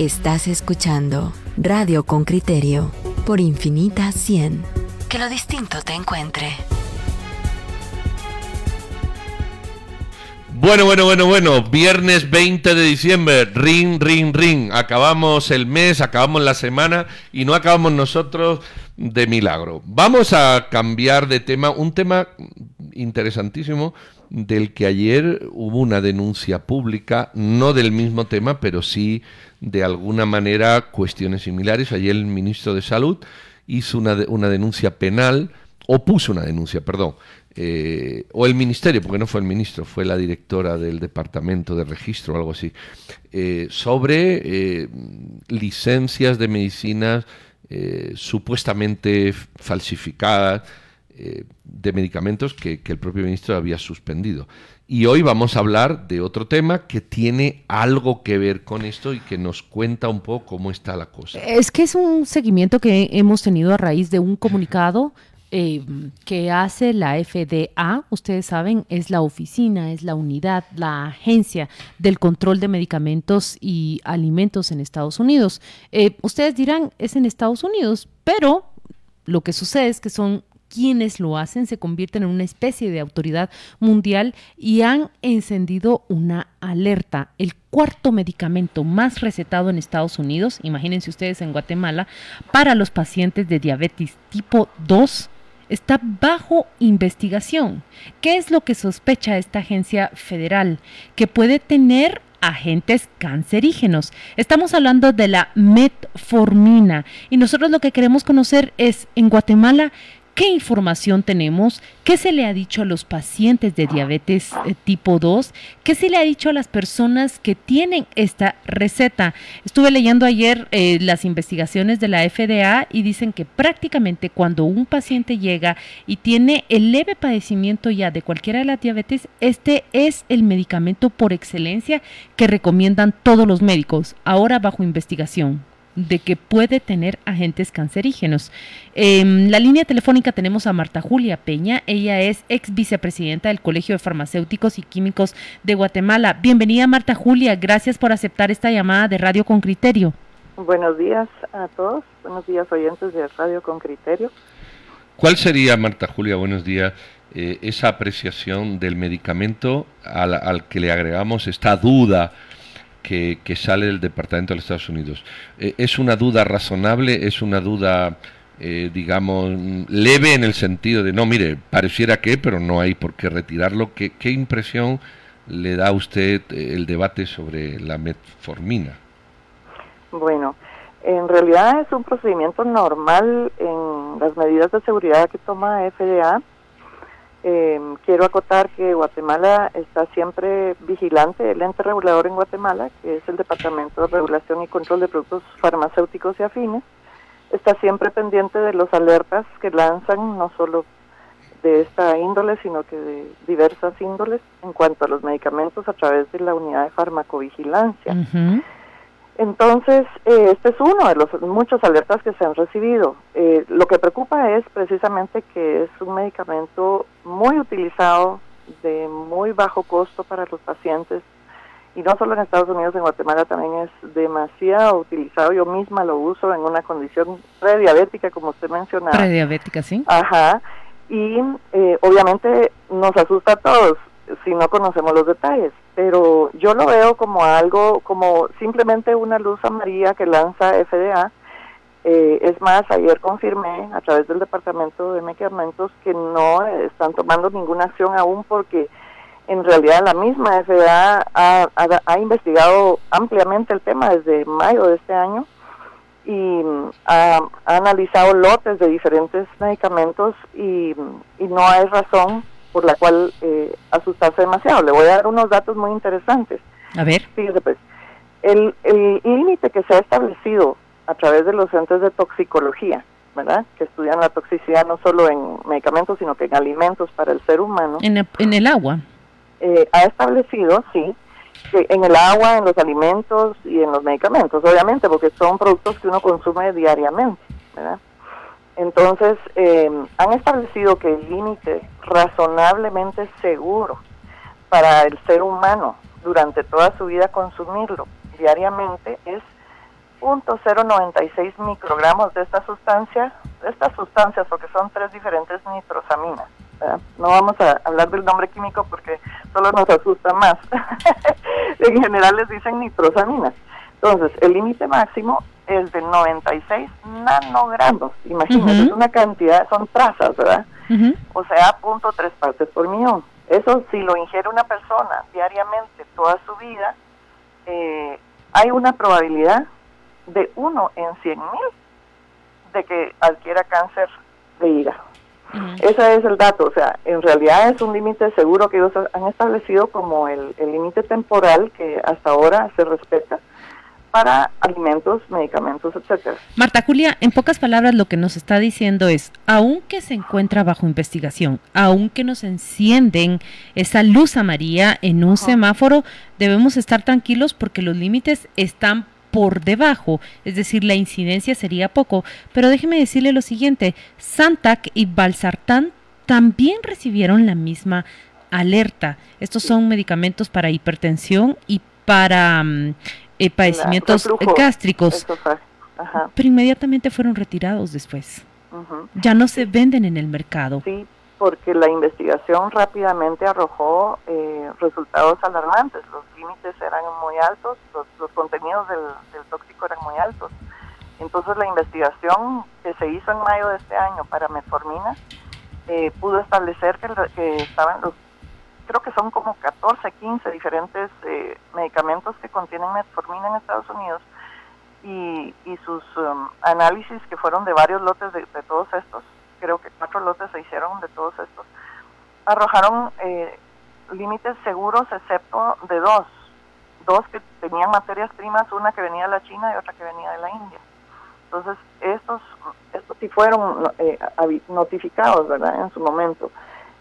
Estás escuchando Radio con Criterio por Infinita 100. Que lo distinto te encuentre. Bueno, bueno, bueno, bueno. Viernes 20 de diciembre. Ring, ring, ring. Acabamos el mes, acabamos la semana y no acabamos nosotros de milagro. Vamos a cambiar de tema. Un tema interesantísimo del que ayer hubo una denuncia pública, no del mismo tema, pero sí de alguna manera cuestiones similares. Ayer el ministro de Salud hizo una, una denuncia penal, o puso una denuncia, perdón, eh, o el ministerio, porque no fue el ministro, fue la directora del departamento de registro o algo así, eh, sobre eh, licencias de medicinas supuestamente falsificadas de medicamentos que, que el propio ministro había suspendido. Y hoy vamos a hablar de otro tema que tiene algo que ver con esto y que nos cuenta un poco cómo está la cosa. Es que es un seguimiento que hemos tenido a raíz de un comunicado eh, que hace la FDA, ustedes saben, es la oficina, es la unidad, la agencia del control de medicamentos y alimentos en Estados Unidos. Eh, ustedes dirán, es en Estados Unidos, pero lo que sucede es que son quienes lo hacen se convierten en una especie de autoridad mundial y han encendido una alerta. El cuarto medicamento más recetado en Estados Unidos, imagínense ustedes en Guatemala, para los pacientes de diabetes tipo 2 está bajo investigación. ¿Qué es lo que sospecha esta agencia federal? Que puede tener agentes cancerígenos. Estamos hablando de la metformina y nosotros lo que queremos conocer es en Guatemala ¿Qué información tenemos? ¿Qué se le ha dicho a los pacientes de diabetes eh, tipo 2? ¿Qué se le ha dicho a las personas que tienen esta receta? Estuve leyendo ayer eh, las investigaciones de la FDA y dicen que prácticamente cuando un paciente llega y tiene el leve padecimiento ya de cualquiera de las diabetes, este es el medicamento por excelencia que recomiendan todos los médicos, ahora bajo investigación de que puede tener agentes cancerígenos. En la línea telefónica tenemos a Marta Julia Peña, ella es ex vicepresidenta del Colegio de Farmacéuticos y Químicos de Guatemala. Bienvenida Marta Julia, gracias por aceptar esta llamada de Radio con Criterio. Buenos días a todos, buenos días oyentes de Radio con Criterio. ¿Cuál sería, Marta Julia, buenos días, eh, esa apreciación del medicamento al, al que le agregamos esta duda? Que, sale del Departamento de los Estados Unidos. Eh, ¿Es una duda razonable? ¿Es una duda, eh, digamos, leve en el sentido de, no, mire, pareciera que, pero no hay por qué retirarlo? ¿Qué, qué impresión le da a usted eh, el debate sobre la metformina? Bueno, en realidad es un procedimiento normal en las medidas de seguridad que toma FDA eh, quiero acotar que Guatemala está siempre vigilante, el ente regulador en Guatemala, que es el Departamento de Regulación y Control de Productos Farmacéuticos y Afines, está siempre pendiente de los alertas que lanzan, no solo de esta índole, sino que de diversas índoles en cuanto a los medicamentos a través de la unidad de farmacovigilancia. Entonces, eh, este es uno de los muchos alertas que se han recibido. Eh, lo que preocupa es precisamente que es un medicamento muy utilizado, de muy bajo costo para los pacientes, y no solo en Estados Unidos, en Guatemala también es demasiado utilizado. Yo misma lo uso en una condición prediabética, como usted mencionaba. Prediabética, sí. Ajá. Y eh, obviamente nos asusta a todos si no conocemos los detalles, pero yo lo veo como algo, como simplemente una luz amarilla que lanza FDA. Eh, es más, ayer confirmé a través del Departamento de Medicamentos que no están tomando ninguna acción aún porque en realidad la misma FDA ha, ha, investigado ampliamente el tema desde mayo de este año y ha, analizado lotes de diferentes medicamentos y, y no hay razón por la cual eh, asustarse demasiado. Le voy a dar unos datos muy interesantes. A ver. Fíjese pues, el límite que se ha establecido a través de los centros de toxicología, ¿verdad? Que estudian la toxicidad no solo en medicamentos, sino que en alimentos para el ser humano. En, el agua. Eh, ha establecido, sí, que en el agua, en los alimentos y en los medicamentos, obviamente, porque son productos que uno consume diariamente, ¿verdad? Entonces, eh, han establecido que el límite razonablemente seguro para el ser humano durante toda su vida consumirlo diariamente es .096 microgramos de esta sustancia, de estas sustancias, porque son tres diferentes nitrosaminas. No vamos a hablar del nombre químico porque solo nos asusta más. en general les dicen nitrosaminas. Entonces, el límite máximo es de 96 nanogramos. Imagínense, es una cantidad, son trazas, ¿verdad? O sea, punto tres partes por millón. Eso si lo ingiere una persona diariamente toda su vida, eh, hay una probabilidad de uno en 100 mil de que adquiera cáncer de hígado. Ese es el dato, o sea, en realidad es un límite seguro que ellos han establecido como el límite temporal que hasta ahora se respeta para alimentos, medicamentos, etcétera. Marta Julia, en pocas palabras lo que nos está diciendo es, aunque se encuentra bajo investigación, aunque nos encienden esa luz amarilla en un semáforo, debemos estar tranquilos porque los límites están por debajo, es decir, la incidencia sería poco. Pero déjeme decirle lo siguiente, Santac y Balsartán también recibieron la misma alerta. Estos son medicamentos para hipertensión y para mm, eh, padecimientos gástricos, pero inmediatamente fueron retirados después. Ya no se venden en el mercado. Sí, porque la investigación rápidamente arrojó eh, resultados alarmantes. Los límites eran muy altos, los, contenidos del, tóxico eran muy altos. Entonces la investigación que se hizo en mayo de este año para metformina eh, pudo establecer que, que estaban los son como 14, 15 diferentes eh, medicamentos que contienen metformina en Estados Unidos y, sus um, análisis que fueron de varios lotes de, todos estos, creo que cuatro lotes se hicieron de todos estos, arrojaron eh, límites seguros excepto de dos, dos que tenían materias primas, una que venía de la China y otra que venía de la India. Entonces, estos, estos sí fueron eh, notificados, ¿verdad?, en su momento.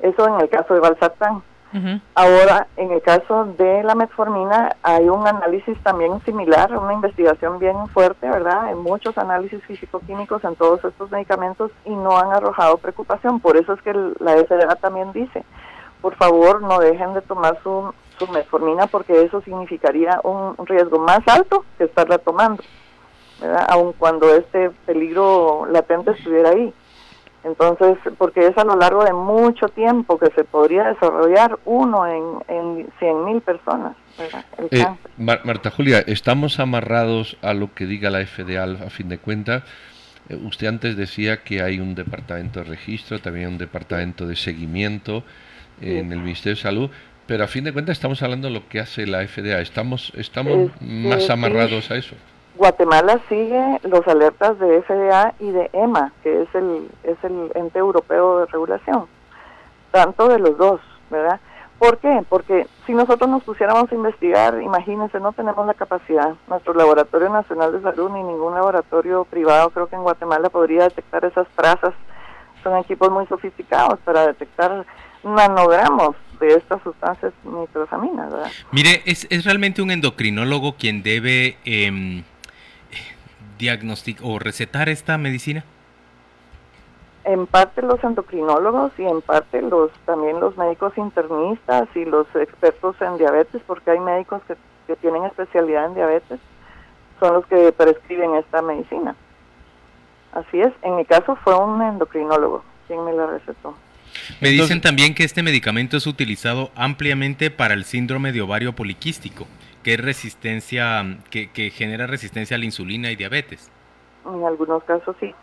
Eso en el caso de Ahora, en el caso de la metformina, hay un análisis también similar, una investigación bien fuerte, ¿verdad? Hay muchos análisis físico-químicos en todos estos medicamentos y no han arrojado preocupación. Por eso es que la FDA también dice, por favor, no dejen de tomar su, su metformina porque eso significaría un riesgo más alto que estarla tomando, ¿verdad? Aun cuando este peligro latente estuviera ahí. Entonces, porque es a lo largo de mucho tiempo que se podría desarrollar uno en, en 100 mil personas. Eh, Marta Julia, ¿estamos amarrados a lo que diga la FDA a fin de cuentas? Eh, usted antes decía que hay un departamento de registro, también un departamento de seguimiento en el Ministerio de Salud, pero a fin de cuentas estamos hablando de lo que hace la FDA. ¿Estamos, estamos más amarrados a eso? Guatemala sigue los alertas de FDA y de EMA, que es el, es el ente europeo de regulación, tanto de los dos, ¿verdad? ¿Por qué? Porque si nosotros nos pusiéramos a investigar, imagínense, no tenemos la capacidad. Nuestro Laboratorio Nacional de Salud ni ningún laboratorio privado creo que en Guatemala podría detectar esas trazas. Son equipos muy sofisticados para detectar nanogramos de estas sustancias nitrosaminas, ¿verdad? Mire, es, es realmente un endocrinólogo quien debe... Eh, diagnosticar o recetar esta medicina? En parte los endocrinólogos y en parte los también los médicos internistas y los expertos en diabetes, porque hay médicos que, tienen especialidad en diabetes, son los que prescriben esta medicina. Así es, en mi caso fue un endocrinólogo quien me la recetó. Me dicen también que este medicamento es utilizado ampliamente para el síndrome de ovario poliquístico que es resistencia, que, que genera resistencia a la insulina y diabetes. En algunos casos sí.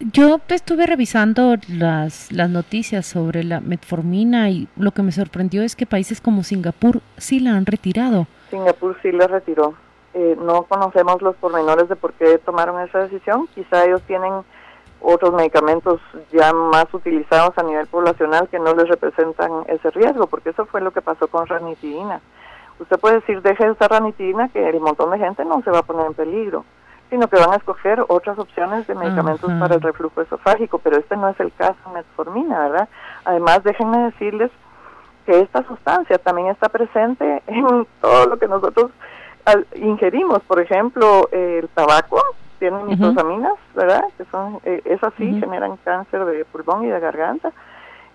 yo estuve revisando las, las noticias sobre la metformina y lo que me sorprendió es que países como Singapur sí la han retirado. Singapur sí la retiró. Eh, no conocemos los pormenores de por qué tomaron esa decisión. Quizá ellos tienen otros medicamentos ya más utilizados a nivel poblacional que no les representan ese riesgo, porque eso fue lo que pasó con ranitidina. Usted puede decir, deje de usar ranitidina, que el montón de gente no se va a poner en peligro, sino que van a escoger otras opciones de medicamentos para el reflujo esofágico, pero este no es el caso de metformina, ¿verdad? Además, déjenme decirles que esta sustancia también está presente en todo lo que nosotros ingerimos, por ejemplo, el tabaco tiene nitrosaminas, ¿verdad? Que son, eh, esas sí generan cáncer de pulmón y de garganta.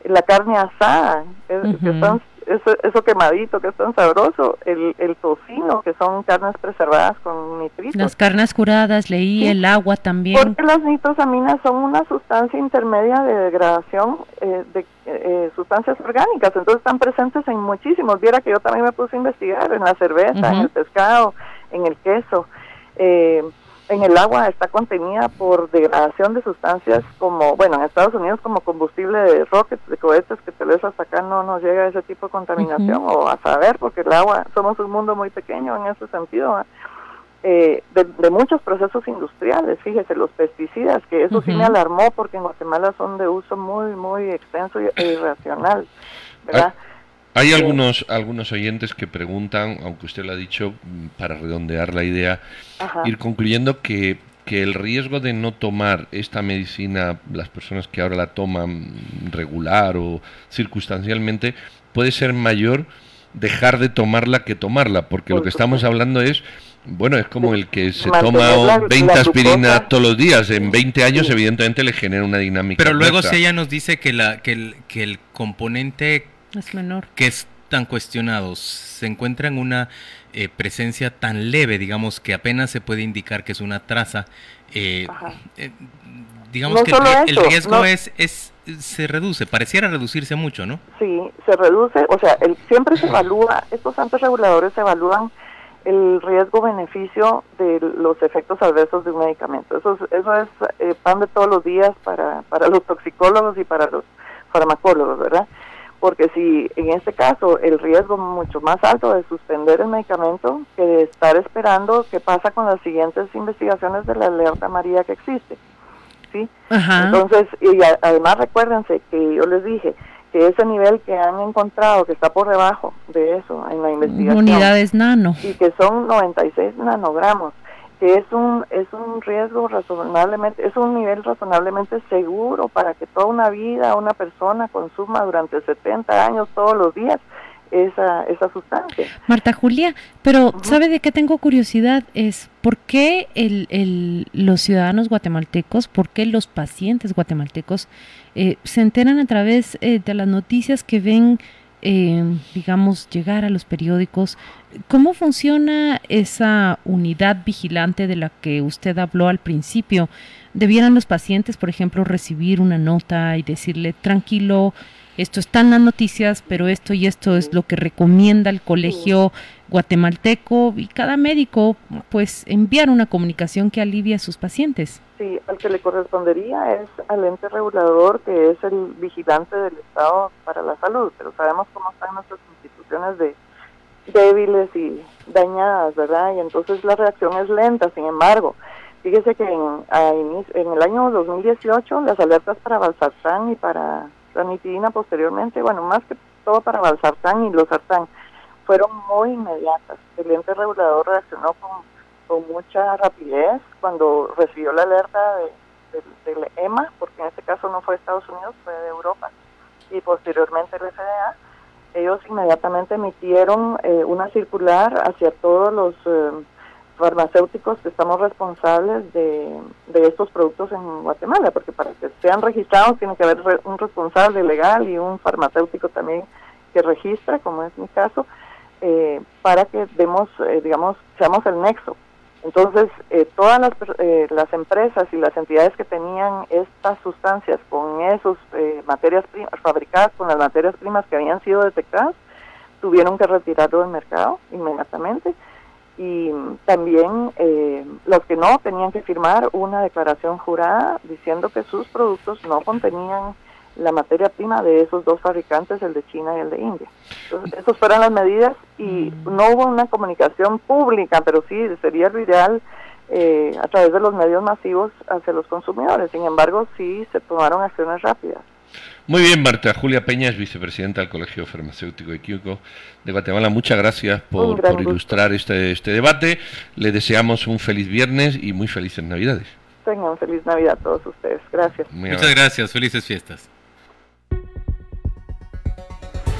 La carne asada, que eso, eso quemadito que es tan sabroso, el, el tocino, que son carnes preservadas con nitritos. Las carnes curadas, leí el agua también. Porque las nitrosaminas son una sustancia intermedia de degradación eh, de eh, sustancias orgánicas, entonces están presentes en muchísimos. Viera que yo también me puse a investigar en la cerveza, en el pescado, en el queso. Eh, en el agua está contenida por degradación de sustancias como, bueno, en Estados Unidos como combustible de rockets, de cohetes, que tal vez hasta acá no nos llega ese tipo de contaminación, o a saber, porque el agua, somos un mundo muy pequeño en ese sentido, eh, de, muchos procesos industriales, fíjese, los pesticidas, que eso sí me alarmó porque en Guatemala son de uso muy, muy extenso e irracional, ¿verdad? Hay algunos, algunos oyentes que preguntan, aunque usted lo ha dicho, mm, para redondear la idea, ir concluyendo que, que el riesgo de no tomar esta medicina, las personas que ahora la toman regular o circunstancialmente, puede ser mayor dejar de tomarla que tomarla, porque lo que estamos hablando es, bueno, es como el que se toma 20 aspirinas todos los días, en 20 años evidentemente le genera una dinámica. Pero luego si ella nos dice que, la, que, el, que el componente es menor. Que es tan cuestionado, se encuentra en una eh, presencia tan leve, digamos, que apenas se puede indicar que es una traza. Eh, eh, digamos que el, riesgo es, es se reduce, pareciera reducirse mucho, ¿no? Sí, se reduce, o sea, el, siempre se evalúa, estos antes reguladores evalúan el riesgo-beneficio de los efectos adversos de un medicamento. Eso es, eso es pan de todos los días para, para los toxicólogos y para los farmacólogos, ¿verdad? Porque si en este caso el riesgo mucho más alto de suspender el medicamento que de estar esperando qué pasa con las siguientes investigaciones de la alerta María que existe. ¿sí? Entonces, y además recuérdense que yo les dije que ese nivel que han encontrado, que está por debajo de eso en la investigación. Unidades nano. Y que son 96 nanogramos que es un es un riesgo razonablemente es un nivel razonablemente seguro para que toda una vida una persona consuma durante 70 años todos los días esa, esa sustancia. Marta Julia, pero ¿sabe de qué tengo curiosidad? Es por qué el, el, los ciudadanos guatemaltecos, por qué los pacientes guatemaltecos eh, se enteran a través eh, de las noticias que ven eh, digamos, llegar a los periódicos. ¿Cómo funciona esa unidad vigilante de la que usted habló al principio? ¿Debieran los pacientes, por ejemplo, recibir una nota y decirle, tranquilo, esto está en las noticias, pero esto y esto es lo que recomienda el colegio guatemalteco y cada médico pues enviar una comunicación que alivie a sus pacientes. Sí, al que le correspondería es al ente regulador que es el vigilante del Estado para la salud, pero sabemos cómo están nuestras instituciones de débiles y dañadas, ¿verdad? Y entonces la reacción es lenta, sin embargo, fíjese que en, en el año 2018 las alertas para Valsartán y para ranitidina posteriormente, bueno, más que todo para Valsartán y los Sartán, fueron muy inmediatas. El ente regulador reaccionó con, mucha rapidez cuando recibió la alerta de, del EMA, porque en este caso no fue de Estados Unidos, fue de Europa, y posteriormente el FDA. Ellos inmediatamente emitieron eh, una circular hacia todos los eh, farmacéuticos que estamos responsables de, de estos productos en Guatemala, porque para que sean registrados tiene que haber un responsable legal y un farmacéutico también que registra, como es mi caso, eh, para que demos, eh, digamos, seamos el nexo. Entonces, eh, todas las, las empresas y las entidades que tenían estas sustancias con esos materias primas, fabricadas con las materias primas que habían sido detectadas, tuvieron que retirarlo del mercado inmediatamente y también los que no tenían que firmar una declaración jurada diciendo que sus productos no contenían la materia prima de esos dos fabricantes, el de China y el de India. Entonces, esas fueron las medidas y mm. no hubo una comunicación pública, pero sí sería lo ideal eh, a través de los medios masivos hacia los consumidores. Sin embargo, sí se tomaron acciones rápidas. Muy bien, Marta. Julia Peña es vicepresidenta del Colegio Farmacéutico de Químico de Guatemala. Muchas gracias por, ilustrar este, este debate. Le deseamos un feliz viernes y muy felices Navidades. Tengan feliz Navidad a todos ustedes. Gracias. Muchas gracias. Felices fiestas.